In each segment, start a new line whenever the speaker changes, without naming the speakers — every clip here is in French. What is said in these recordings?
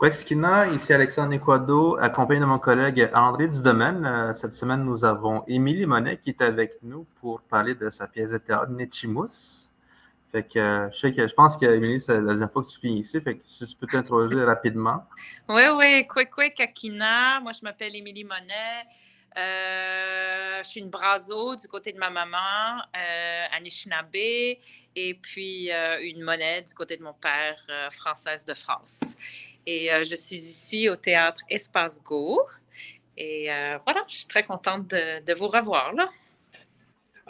Wexkina, ici Alexandre Equado, accompagné de mon collègue André Dudomaine. Euh, cette semaine, nous avons Émilie Monet qui est avec nous pour parler de sa pièce de théâtre Nechimus. Fait que euh, je sais que je pense c'est la deuxième fois que tu viens ici. Fait que tu peux t'introduire rapidement.
Oui, oui, quick, quick, Akina. Moi, je m'appelle Émilie Monet. Euh, je suis une brazo du côté de ma maman, euh, et puis une monnaie du côté de mon père, française de France. Et euh, je suis ici au théâtre Espace Go. Et euh, voilà, je suis très contente de, vous revoir là.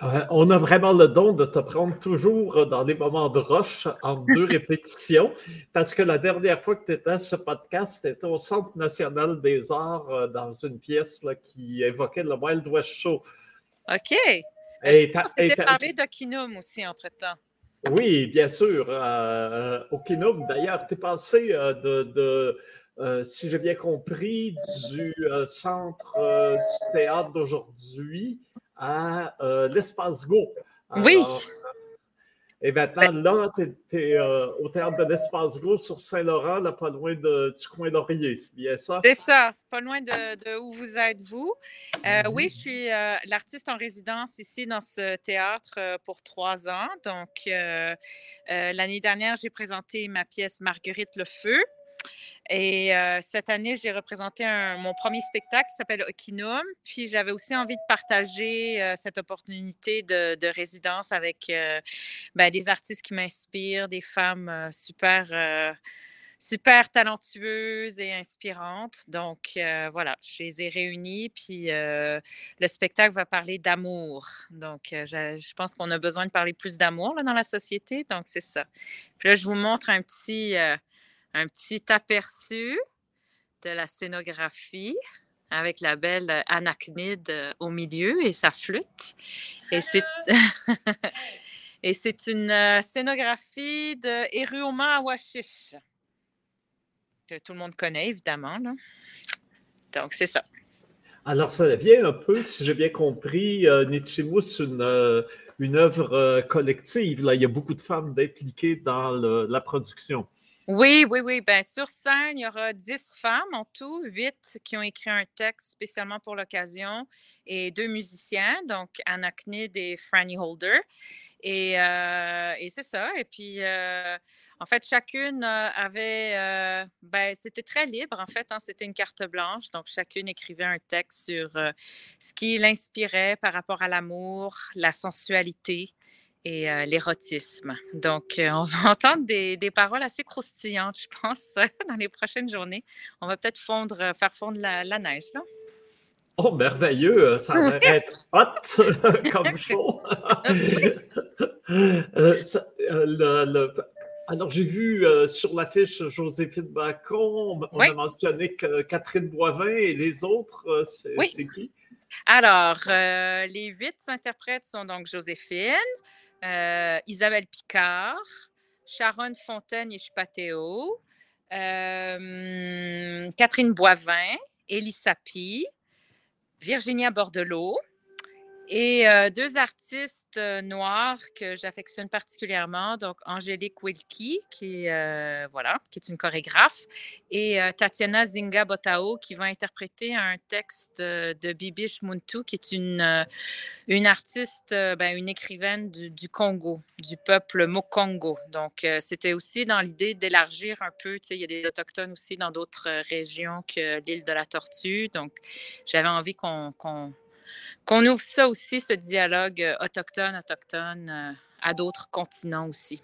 Euh, on a vraiment le don de te prendre toujours dans des moments de roche en deux répétitions, parce que la dernière fois que tu étais à ce podcast, tu étais au Centre national des arts dans une pièce qui évoquait le Wild West Show.
OK. Et tu parlé d'Okinum aussi entre-temps.
Oui, bien sûr. Euh, au Kinum, d'ailleurs, tu es passé euh, de, euh, si j'ai bien compris, du centre du théâtre d'aujourd'hui à l'espace Go.
oui.
Et maintenant, là, tu es, euh, au théâtre de l'Espace Gros sur Saint-Laurent, là, pas loin du coin d'Orier, c'est bien ça?
C'est ça, pas loin de, où vous êtes, vous. Euh, oui, je suis euh, l'artiste en résidence ici dans ce théâtre pour trois ans. Donc, l'année dernière, j'ai présenté ma pièce Marguerite le Feu. Et cette année, j'ai représenté mon premier spectacle qui s'appelle Okinum. Puis j'avais aussi envie de partager cette opportunité de, résidence avec ben, des artistes qui m'inspirent, des femmes super, super talentueuses et inspirantes. Donc voilà, je les ai réunies. Puis le spectacle va parler d'amour. Donc je, je, pense qu'on a besoin de parler plus d'amour dans la société. Donc c'est ça. Puis là, je vous montre un petit un petit aperçu de la scénographie avec la belle Anachnide euh, au milieu et sa flûte. Et c'est, et c'est une euh, scénographie de Eruoma Awashish, que tout le monde connaît évidemment. Donc, c'est ça.
Alors, ça vient un peu, si j'ai bien compris, euh, une, euh, une œuvre collective. Là. Il y a beaucoup de femmes impliquées dans la production.
Oui, oui, oui. Bien, sur scène, il y aura dix femmes en tout, huit qui ont écrit un texte spécialement pour l'occasion et deux musiciens, donc Anna Knid et Franny Holder. Et, euh, c'est ça. Et puis, euh, en fait, chacune euh, avait, ben, c'était très libre, en fait. Hein, c'était une carte blanche. Donc, chacune écrivait un texte sur ce qui l'inspirait par rapport à l'amour, la sensualité, et euh, l'érotisme. Donc, euh, on va entendre des, des, paroles assez croustillantes, je pense, dans les prochaines journées. On va peut-être fondre, euh, faire fondre la, neige, là.
Oh, merveilleux! Ça va être hot comme chaud! Alors, j'ai vu sur l'affiche Joséphine Bacon, on a mentionné que Catherine Boivin et les autres, c'est qui?
Alors, les huit interprètes sont donc Joséphine, euh, Isabelle Picard, Sharon Fontaine et Chupateo, euh, Catherine Boivin, Elie Sapi, Virginia Bordelot, et deux artistes noirs que j'affectionne particulièrement, donc Angélique Wilkie, qui, voilà, qui est une chorégraphe, et Tatiana Zinga Botao, qui va interpréter un texte de Bibish Muntu, qui est une, une artiste, ben, une écrivaine du, du, Congo, du peuple Mokongo. Donc, c'était aussi dans l'idée d'élargir un peu, tu sais, il y a des autochtones aussi dans d'autres régions que l'île de la Tortue. Donc, j'avais envie qu'on qu'on ouvre ça aussi, ce dialogue euh, autochtone-autochtone euh, à d'autres continents aussi.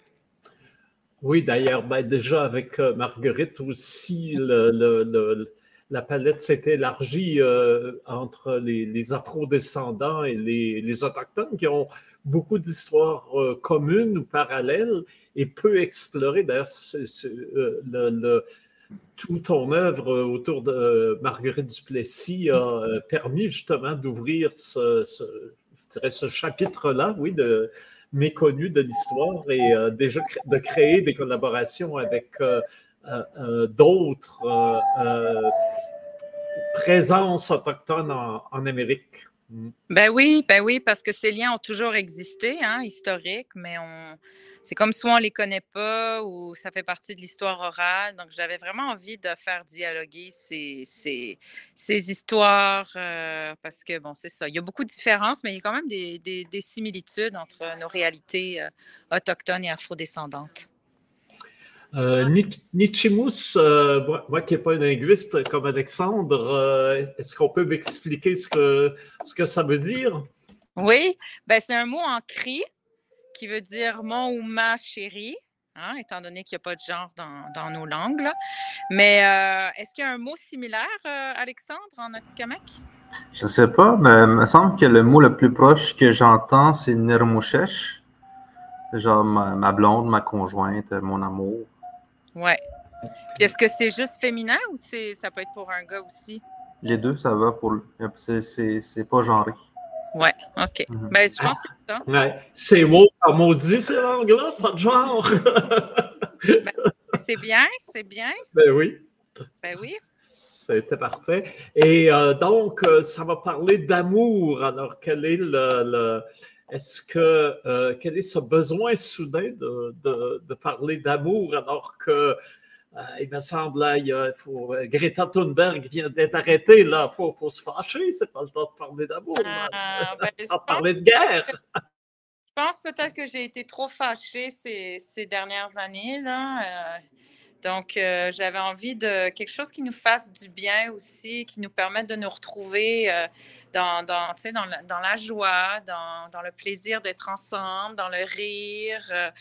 Oui, d'ailleurs, ben, déjà avec euh, Marguerite aussi, la palette s'est élargie entre les, afro-descendants et les, autochtones qui ont beaucoup d'histoires communes ou parallèles et peu explorées. D'ailleurs, le, toute ton œuvre euh, autour de euh, Marguerite Duplessis a euh, permis justement d'ouvrir ce, ce chapitre-là, oui, de, méconnu de l'histoire et déjà de créer des collaborations avec d'autres présences autochtones en, Amérique.
Ben oui, ben oui, parce que ces liens ont toujours existé, hein, historiques, mais on, c'est comme soit on les connaît pas ou ça fait partie de l'histoire orale. Donc, j'avais vraiment envie de faire dialoguer ces, ces, ces histoires euh, parce que, bon, c'est ça. Il y a beaucoup de différences, mais il y a quand même des, des, des similitudes entre nos réalités euh, autochtones et afrodescendantes.
Euh, Nichimus, euh, moi, qui n'ai pas un linguiste comme Alexandre, euh, est-ce qu'on peut m'expliquer ce que, ce que ça veut dire?
Oui, ben, c'est un mot en cri qui veut dire mon ou ma chérie, hein, étant donné qu'il n'y a pas de genre dans, dans nos langues. Mais est-ce qu'il y a un mot similaire, Alexandre, en Atikamekw?
Je ne sais pas, mais il me semble que le mot le plus proche que j'entends, c'est Nirmouchesh. C'est genre ma, ma blonde, ma conjointe, mon amour.
Ouais. Est-ce que c'est juste féminin ou c'est ça peut être pour un gars aussi?
Les deux, ça va pour c'est pas genré.
Ouais, OK. Mm -hmm. Ben, je pense que c'est ça.
Ouais. C'est mot par maudit, ces langues-là, pas de genre.
ben, c'est bien, c'est bien.
Ben oui.
Ben oui.
C'était parfait. Et euh, donc, euh, ça va parler d'amour. Alors, quel est le, le est-ce que euh, quel est ce besoin soudain de, de, de parler d'amour alors que euh, il me semble là, il faut, Greta Thunberg vient d'être arrêtée là, faut, faut se fâcher, c'est pas le temps de parler d'amour,
Ah, ben,
parler de guerre.
Je pense peut-être que j'ai été trop fâchée ces, ces dernières années là. Euh, donc, euh, j'avais envie de quelque chose qui nous fasse du bien aussi, qui nous permette de nous retrouver euh, dans, dans, dans, la, dans la joie, dans, dans le plaisir d'être ensemble, dans le rire. Euh,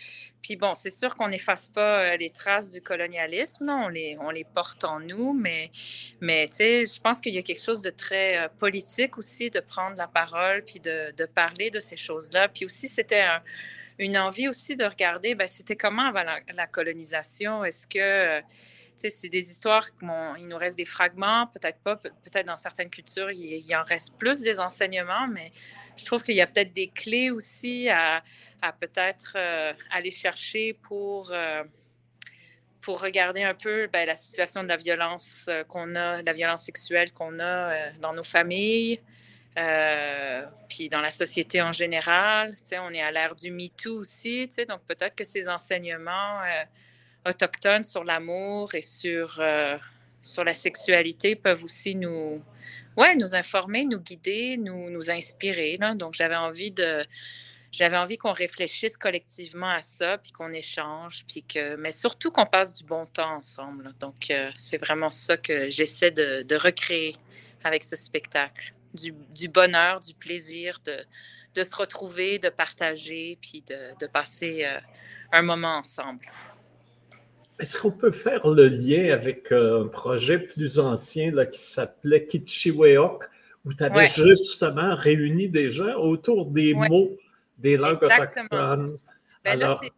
puis bon, c'est sûr qu'on n'efface pas les traces du colonialisme, on, les, on les porte en nous, mais, mais je pense qu'il y a quelque chose de très politique aussi de prendre la parole, puis de, de parler de ces choses-là. Puis aussi, c'était un une envie aussi de regarder, ben, c'était comment avant la, colonisation? Est-ce que, tu sais, c'est des histoires, bon, il nous reste des fragments, peut-être pas, peut-être dans certaines cultures, il, en reste plus des enseignements, mais je trouve qu'il y a peut-être des clés aussi à, peut-être euh, aller chercher pour... Euh, pour regarder un peu ben, la situation de la violence euh, qu'on a, la violence sexuelle qu'on a euh, dans nos familles, euh, puis dans la société en général, on est à l'ère du MeToo aussi, donc peut-être que ces enseignements euh, autochtones sur l'amour et sur, euh, sur la sexualité peuvent aussi nous, ouais, nous informer, nous guider, nous, nous inspirer. Donc j'avais envie de j'avais envie qu'on réfléchisse collectivement à ça, puis qu'on échange, puis que, mais surtout qu'on passe du bon temps ensemble. Donc, c'est vraiment ça que j'essaie de recréer avec ce spectacle du, du, bonheur, du plaisir de, de, se retrouver, de partager, puis de, de passer euh, un moment ensemble.
Est-ce qu'on peut faire le lien avec euh, un projet plus ancien là, qui s'appelait Kitchiweok, où tu avais ouais. justement réuni des gens autour des ouais. mots des langues
Exactement.
autochtones?
Ben Alors... là,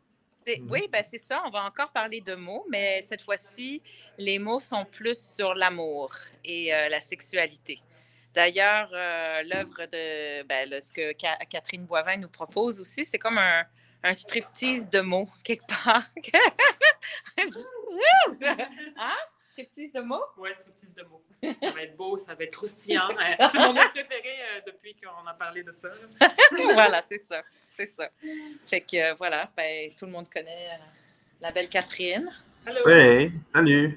oui, ben c'est ça. On va encore parler de mots, mais cette fois-ci, les mots sont plus sur l'amour et euh, la sexualité. D'ailleurs, euh, l'œuvre de ben, là, ce que Ka Catherine Boivin nous propose aussi, c'est comme un, un striptease de mots, quelque part. hein? Striptease de mots?
Oui, striptease de mots. Ça va être beau, ça va être croustillant. Euh, c'est mon mot préféré euh, depuis qu'on a parlé de ça.
voilà, c'est ça. C'est ça. Fait que euh, voilà, ben, tout le monde connaît la belle Catherine.
Allô? Oui, salut.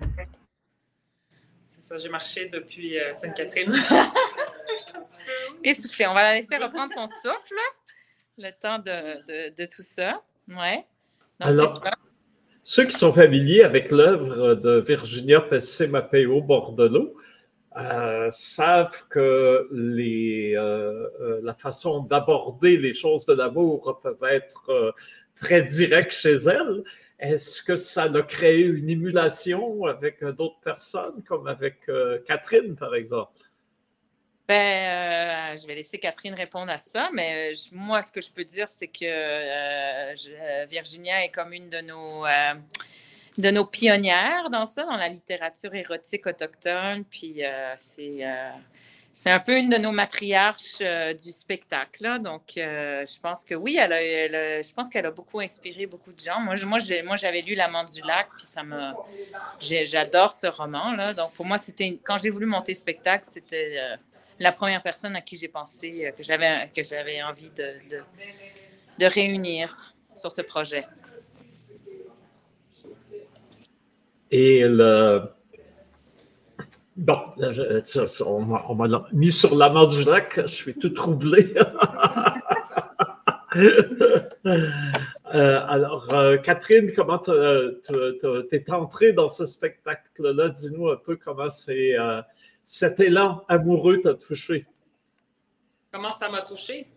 C'est ça, j'ai marché depuis Sainte-Catherine.
Essoufflé. On va la laisser reprendre son souffle, le temps de, de, de tout ça. Ouais.
Donc, Alors, ceux qui sont familiers avec l'œuvre de Virginia Pesce-Mapeo Bordelot euh, savent que les, euh, la façon d'aborder les choses de l'amour peuvent être euh, très directes chez elle. Est-ce que ça a créé une émulation avec d'autres personnes, comme avec Catherine, par exemple?
Ben, euh, je vais laisser Catherine répondre à ça, mais moi, ce que je peux dire, c'est que euh, Virginia est comme une de nos, euh, de nos pionnières dans ça, dans la littérature érotique autochtone. Puis c'est, c'est un peu une de nos matriarches du spectacle. Donc, je pense que oui, elle a, je pense qu'elle a beaucoup inspiré beaucoup de gens. Moi, moi, j'avais lu L'amant du lac, puis ça me, j'adore ce roman. Là. Donc, pour moi, c'était quand j'ai voulu monter spectacle, c'était la première personne à qui j'ai pensé euh, que j'avais que j'avais envie de, de, de, réunir sur ce projet.
Et le. Bon, on m'a mis sur la main du lac, je suis tout troublé. Euh, alors, euh, Catherine, comment tu es entrée dans ce spectacle-là? Dis-nous un peu comment c'est cet élan amoureux t'a touché?
Comment ça m'a touché?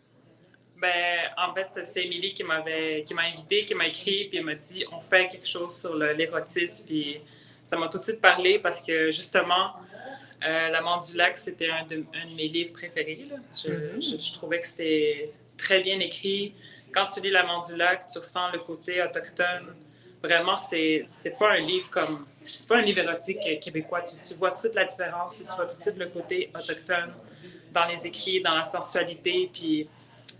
Ben, en fait, c'est Émilie qui m'avait qui m'a invité, qui m'a écrit, puis elle m'a dit on fait quelque chose sur l'érotisme, puis ça m'a tout de suite parlé parce que justement, euh, L'amant du lac, c'était un, de, mes livres préférés. Mm-hmm. Je, trouvais que c'était très bien écrit. Quand tu lis L'amant du lac, tu ressens le côté autochtone vraiment, c'est, pas un livre comme. C'est pas un livre érotique québécois. Tu, vois toute la différence. Tu vois tout de suite le côté autochtone dans les écrits, dans la sensualité. Puis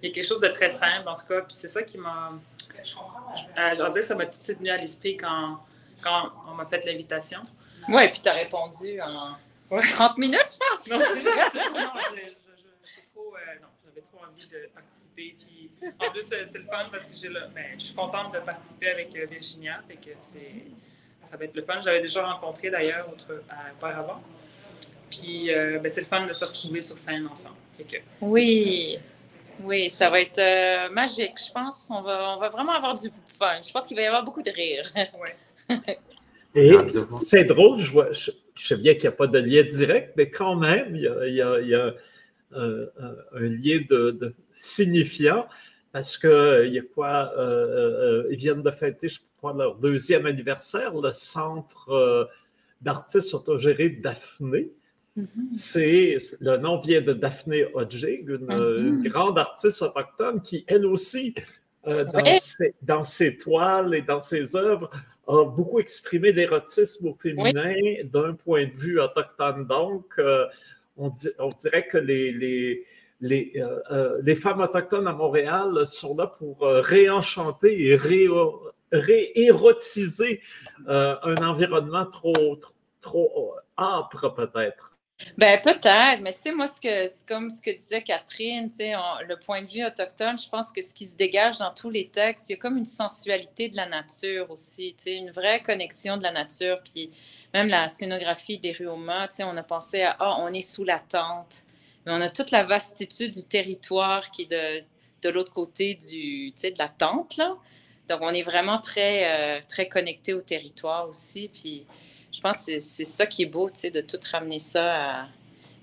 il y a quelque chose de très simple, en tout cas. Puis c'est ça qui m'a. Euh, je dire, ça m'a tout de suite venu à l'esprit quand, quand on m'a fait l'invitation.
Oui, puis tu as répondu en 30 minutes, je pense. Non, c'est.
Euh, envie de participer. Puis en plus, c'est le fun parce que j'ai ben, je suis contente de participer avec euh, Virginia. Fait que ça va être le fun. J'avais déjà rencontré d'ailleurs auparavant. Puis euh, ben, c'est le fun de se retrouver sur scène ensemble. Que,
oui. Oui, ça va être euh, magique, je pense. On va, on va vraiment avoir du fun. Je pense qu'il va y avoir beaucoup de rire.
Oui.
Et c'est drôle, je, vois, je, sais bien qu'il n'y a pas de lien direct, mais quand même, il y a, un, lien de signifiant parce qu'il euh, y a quoi, euh, euh, ils viennent de fêter, je crois, leur deuxième anniversaire, le centre d'artistes autogérés Daphné. Mm-hmm. C'est le nom vient de Daphné Hodgig, une, grande artiste autochtone qui, elle aussi, dans, ses, toiles et dans ses œuvres, a beaucoup exprimé l'érotisme au féminin d'un point de vue autochtone. Donc, on, dirait que les les, euh, euh, les, femmes autochtones à Montréal sont là pour euh, réenchanter et réérotiser un environnement trop, trop, âpre, peut-être.
Ben peut-être, mais tu sais, moi, c'est comme ce que disait Catherine, tu sais, le point de vue autochtone, je pense que ce qui se dégage dans tous les textes, il y a comme une sensualité de la nature aussi, tu sais, une vraie connexion de la nature, puis même la scénographie des Rioma, tu sais, on a pensé à, ah, on est sous la tente, mais on a toute la vastitude du territoire qui est de, de l'autre côté du, de la tente. Là. Donc, on est vraiment très, euh, très connecté au territoire aussi. Puis, je pense que c'est ça qui est beau, de tout ramener ça à,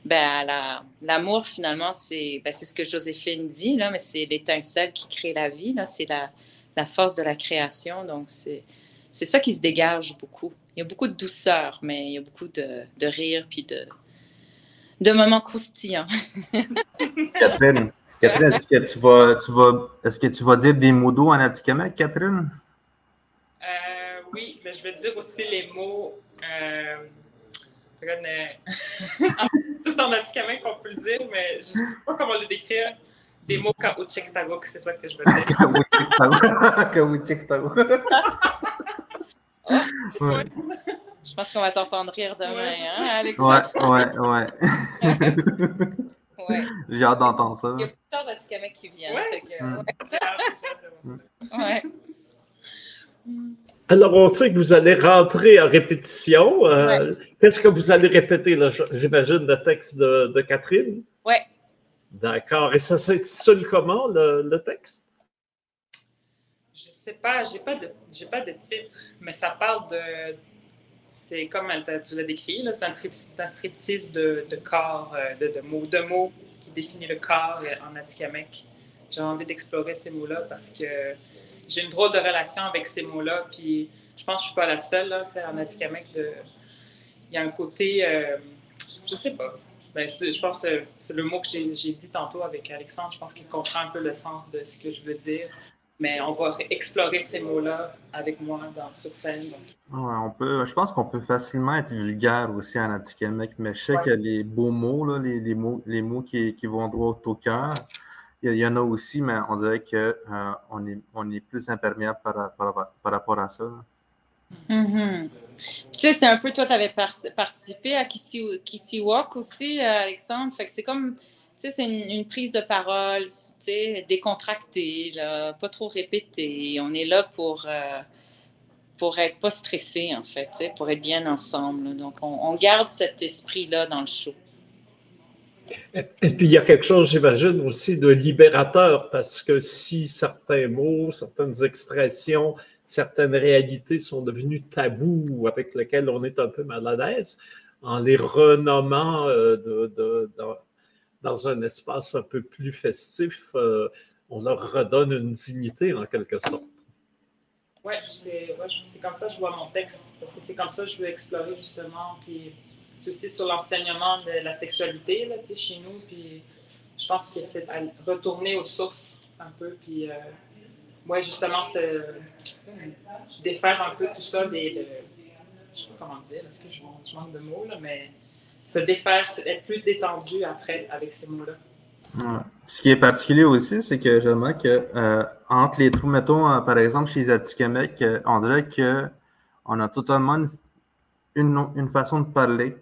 ben, l'amour, finalement, c'est ben, ce que Joséphine dit, là, mais c'est l'étincelle qui crée la vie, c'est la, la, force de la création. Donc, c'est ça qui se dégage beaucoup. Il y a beaucoup de douceur, mais il y a beaucoup de, de rire puis de, de moments croustillants.
Catherine, Catherine est-ce que tu vas, tu vas, est-ce que tu vas dire des mots doux en Atikamek, Catherine?
Euh, oui, mais je vais dire aussi les mots. Euh, juste en Atikamek, on peut le dire, mais je ne sais pas comment le décrire. Des mots kaouchik tagok, c'est ça que je veux dire.
kaouchik tagok.
ouais. Je pense qu'on va t'entendre rire demain, hein, Alex?
Ouais, ouais, ouais. ouais. J'ai hâte d'entendre ça.
Il y a plusieurs d'Atikamek qui viennent. Ouais. Que, mm.
ouais. ouais.
Alors, on sait que vous allez rentrer en répétition. Euh, Qu'est-ce que vous allez répéter, j'imagine, le texte de, de Catherine?
Oui.
D'accord. Et ça s'intitule comment, le, le texte?
Je ne sais pas, je n'ai pas, de, pas de titre, mais ça parle de, c'est comme tu l'as décrit, c'est un, striptease de, de corps, euh, de, de, mots, de mots qui définit le corps en Atikamek. J'ai envie d'explorer ces mots-là parce que j'ai une drôle de relation avec ces mots-là. Puis je pense que je ne suis pas la seule là, en Atikamek. Il y a un côté, euh, je sais pas. Ben, je pense que c'est le mot que j'ai dit tantôt avec Alexandre. Je pense qu'il comprend un peu le sens de ce que je veux dire mais on va explorer ces mots-là avec moi dans, sur scène.
on peut, je pense qu'on peut facilement être vulgaire aussi en Atikamek, mais je sais qu'il y a les beaux mots, là, les, les, mots, les mots qui, qui vont droit au cœur. Il y, en a aussi, mais on dirait qu'on euh, est, on est plus imperméable par, rapport à ça.
Mm-hmm. Tu sais, c'est un peu, toi, tu avais participé à Kissy, Walk aussi, euh, Alexandre. Fait que c'est comme, tu sais, c'est une, prise de parole, tu sais, décontractée, pas trop répétée. On est là pour, euh, pour être pas stressé, en fait, pour être bien ensemble. Donc, on, garde cet esprit-là dans le show.
Et puis, il y a quelque chose, j'imagine, aussi de libérateur, parce que si certains mots, certaines expressions certaines réalités sont devenues tabous avec lesquelles on est un peu mal à l'aise, en les renommant euh, dans un espace un peu plus festif, euh, on leur redonne une dignité en quelque sorte.
Oui, c'est comme ça que je vois mon texte, parce que c'est comme ça que je veux explorer justement. Puis c'est aussi sur l'enseignement de la sexualité là, chez nous. Puis je pense que c'est retourner aux sources un peu. Puis euh, moi, justement, se défaire un peu tout ça des. De, je sais pas comment dire, est-ce que je, manque de mots, là, mais se défaire, être plus détendu après avec ces mots-là.
Ce qui est particulier aussi, c'est que je remarque que euh, entre les trous, mettons, euh, par exemple, chez les Atikamek, euh, on dirait qu'on a totalement une, une, façon de parler,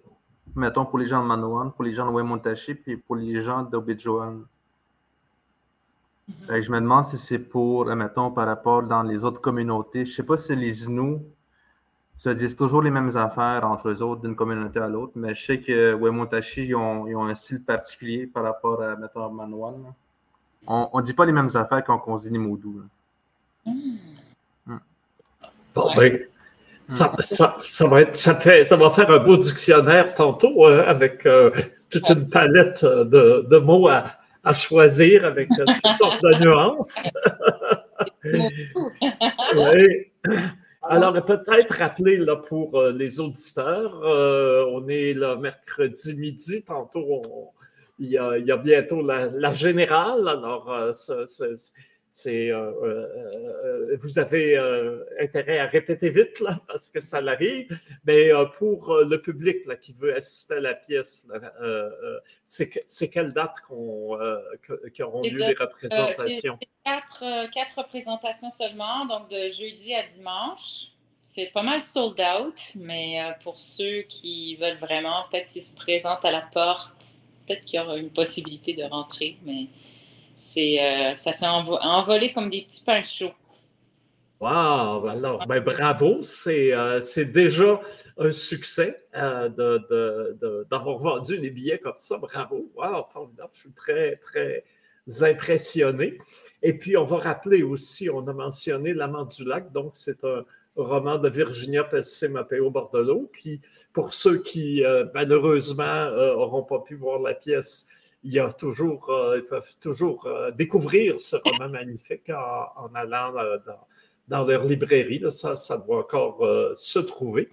mettons, pour les gens de Manoan, pour les gens de Wemontashi, puis pour les gens d'Obidjoan. Ben, je me demande si c'est pour, mettons, par rapport dans les autres communautés. Je ne sais pas si les Inuits se disent toujours les mêmes affaires entre eux autres d'une communauté à l'autre, mais je sais que Wemontashi, ils ont, ils ont, un style particulier par rapport à, mettons, Manwan. On ne dit pas les mêmes affaires quand on se dit Moudou.
Hmm. Bon, ben, ça, ça, ça, va être, ça, fait, ça va faire un beau dictionnaire tantôt hein, avec euh, toute une palette de, de mots à, à choisir avec euh, toutes sortes de nuances. Alors, peut-être rappeler là, pour euh, les auditeurs, euh, on est le mercredi midi, tantôt il, y a, il, y a, bientôt la, la générale. Alors, c'est, euh, euh, euh, vous avez intérêt à répéter vite là, parce que ça l'arrive, mais pour le public là, qui veut assister à la pièce, c'est quelle date qu'auront lieu les représentations?
Quatre, quatre, représentations seulement, donc de jeudi à dimanche. C'est pas mal sold out, mais pour ceux qui veulent vraiment, peut-être s'ils se présentent à la porte, peut-être qu'il y aura une possibilité de rentrer, mais c'est, euh, ça s'est envolé comme des petits pains chauds.
Wow! Alors, ben, bravo, c'est, euh, déjà un succès euh, d'avoir vendu des billets comme ça. Bravo! Wow! Formidable! Je suis très, très impressionné. Et puis, on va rappeler aussi, on a mentionné L'Amant du Lac, donc c'est un roman de Virginia Pesce Mapeo Bordelot, qui, pour ceux qui, malheureusement, n'auront pas pu voir la pièce, il y a toujours, euh, ils peuvent toujours euh, découvrir ce roman magnifique en, allant euh, dans, leur librairie. Ça, ça doit encore se trouver.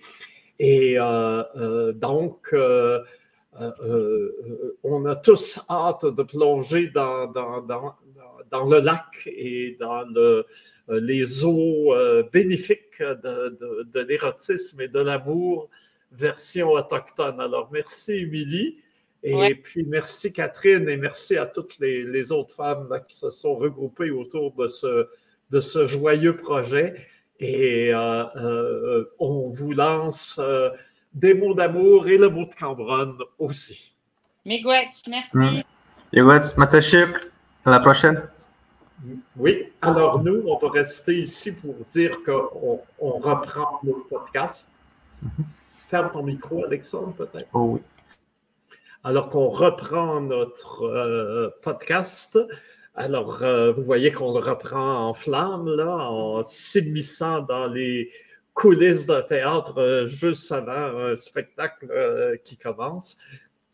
Et donc, on a tous hâte de plonger dans, dans, dans, le lac et dans le, les eaux bénéfiques de, de l'érotisme et de l'amour version autochtone. Alors, merci, Émilie. Et puis, merci Catherine et merci à toutes les, autres femmes qui se sont regroupées autour de ce, de ce joyeux projet. Et euh, euh, on vous lance euh, des mots d'amour et le mot de Cambronne aussi.
Miigwech, merci.
Mm. Miigwech, Matsashik, à la prochaine.
Oui, alors nous, on va rester ici pour dire qu'on on reprend notre podcast. Mm-hmm. Ferme ton micro, Alexandre, peut-être.
Oh oui
alors qu'on reprend notre euh, podcast. Alors, euh, vous voyez qu'on le reprend en flamme, là, en s'immisçant dans les coulisses d'un théâtre euh, juste avant un spectacle qui commence.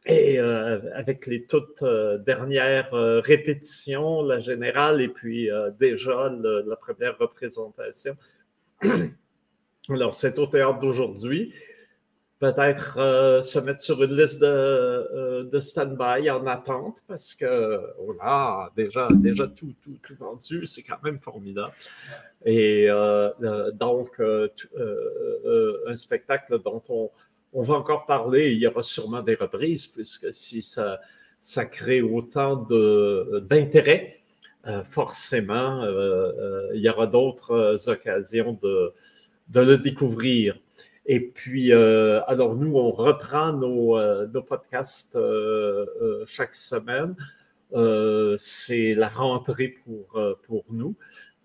Et avec les toutes dernières répétitions, la générale et puis déjà la première représentation. Alors, c'est au théâtre d'aujourd'hui peut-être euh, se mettre sur une liste de, euh, de stand-by en attente parce que voilà, déjà, déjà tout, tout, tout vendu, c'est quand même formidable. Et euh, donc, un spectacle dont on, on, va encore parler, il y aura sûrement des reprises puisque si ça, ça crée autant d'intérêt, forcément, il y aura d'autres occasions de de le découvrir. Et puis, alors nous, on reprend nos, nos podcasts chaque semaine. C'est la rentrée pour, pour nous.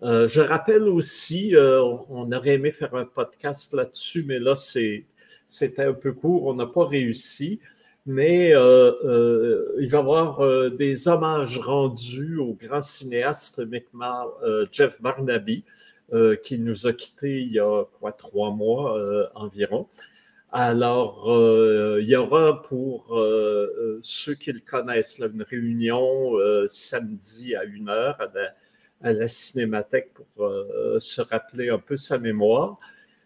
je rappelle aussi, on aurait aimé faire un podcast là-dessus, mais là, c'était un peu court, on n'a pas réussi mais euh, euh, il va y avoir euh, des hommages rendus au grand cinéaste Jeff Barnaby, qui nous a quittés il y a trois mois environ. Alors, il y aura pour ceux qui le connaissent une réunion samedi à 1h à la, à la Cinémathèque pour se rappeler un peu sa mémoire.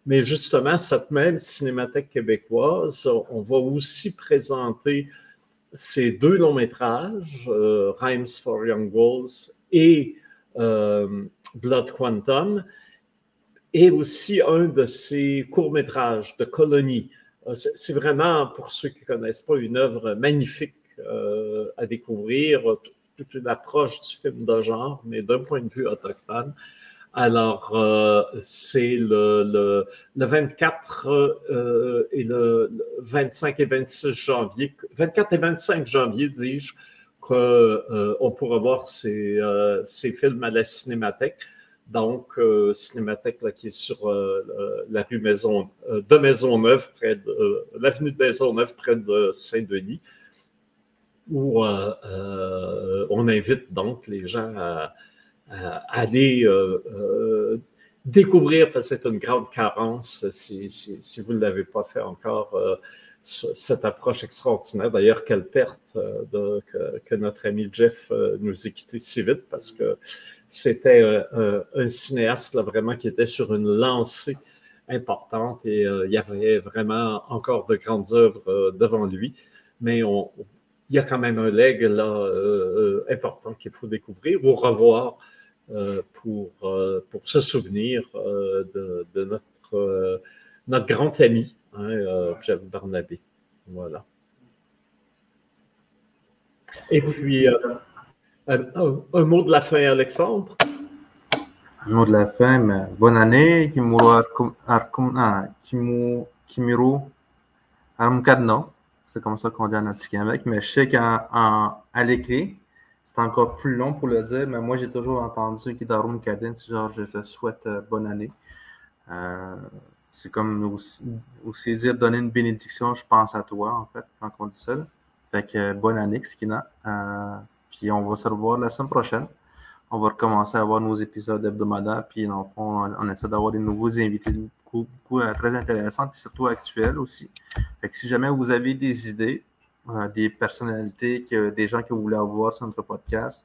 Mais justement, cette même Cinémathèque québécoise, on va aussi présenter ces deux longs métrages, euh, Rhymes for Young Wolves et euh, Blood Quantum, et aussi un de ces courts-métrages de Colonie. Euh, c'est vraiment, pour ceux qui ne connaissent pas, une œuvre magnifique à découvrir, toute une approche du film de genre, mais d'un point de vue autochtone. Alors, euh, c'est le, le, le, 24 euh, et le 25 et 26 janvier, 24 et 25 janvier, dis-je, qu'on euh, pourra voir ces, ces, films à la Cinémathèque. Donc, Cinémathèque qui est sur la rue Maison, de Maisonneuve, près de l'avenue de Maisonneuve, près de Saint-Denis, où on invite donc les gens à aller euh, euh, découvrir, parce que c'est une grande carence si, vous ne l'avez pas fait encore, euh, cette approche extraordinaire. D'ailleurs, quelle perte de, que, notre ami Jeff nous ait quittés si vite, parce que c'était un cinéaste vraiment qui était sur une lancée importante et il y avait vraiment encore de grandes œuvres devant lui. Mais il y a quand même un leg important qu'il faut découvrir ou revoir euh, pour, euh, se souvenir euh, de, notre grand ami, hein, Jeff Barnabé. Voilà. Et puis, un, mot de la fin, Alexandre?
Un mot de la fin, mais bonne année, Kimuro Armkadno. C'est comme ça qu'on dit en avec mais je sais qu'à l'écrit, c'est encore plus long pour le dire, mais moi, j'ai toujours entendu Kidarum Kadin, genre, je te souhaite euh, bonne année. Euh, c'est comme aussi, dire donner une bénédiction, je pense à toi, en fait, quand on dit ça. Fait que bonne année, Skina. Euh, puis on va se revoir la semaine prochaine. On va recommencer à avoir nos épisodes hebdomadaires, puis dans fond, on, essaie d'avoir des nouveaux invités beaucoup, très intéressants, puis surtout actuels aussi. Fait que si jamais vous avez des idées, euh, des personnalités, des gens que vous voulez avoir sur notre podcast,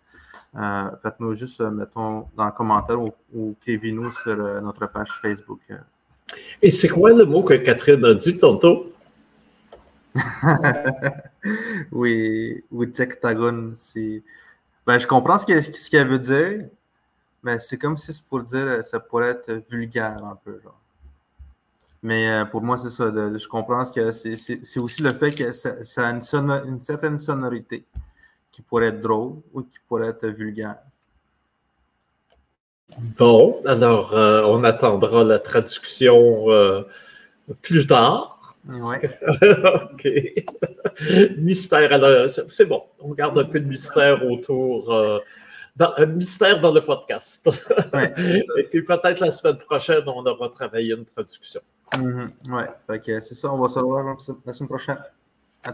euh, faites-nous juste, euh, mettons, dans le commentaire ou, ou écrivez-nous sur notre page Facebook.
Et c'est quoi le mot que Catherine a dit tantôt?
oui, oui, Tectagon, c'est. Ben, je comprends ce qu'elle veut dire, mais c'est comme si pour dire ça pourrait être vulgaire un peu. Genre. Mais euh, pour moi, c'est ça. je comprends que c'est aussi le fait que ça, a une, certaine sonorité qui pourrait être drôle ou qui pourrait être vulgaire.
Bon, alors euh, on attendra la traduction euh, plus tard. OK. mystère. Alors, c'est bon. On garde un peu de mystère autour. un mystère dans le podcast. Et puis peut-être la semaine prochaine, on aura travaillé une traduction.
Mm -hmm. Ouais, c'est ça. On va se revoir la semaine prochaine. À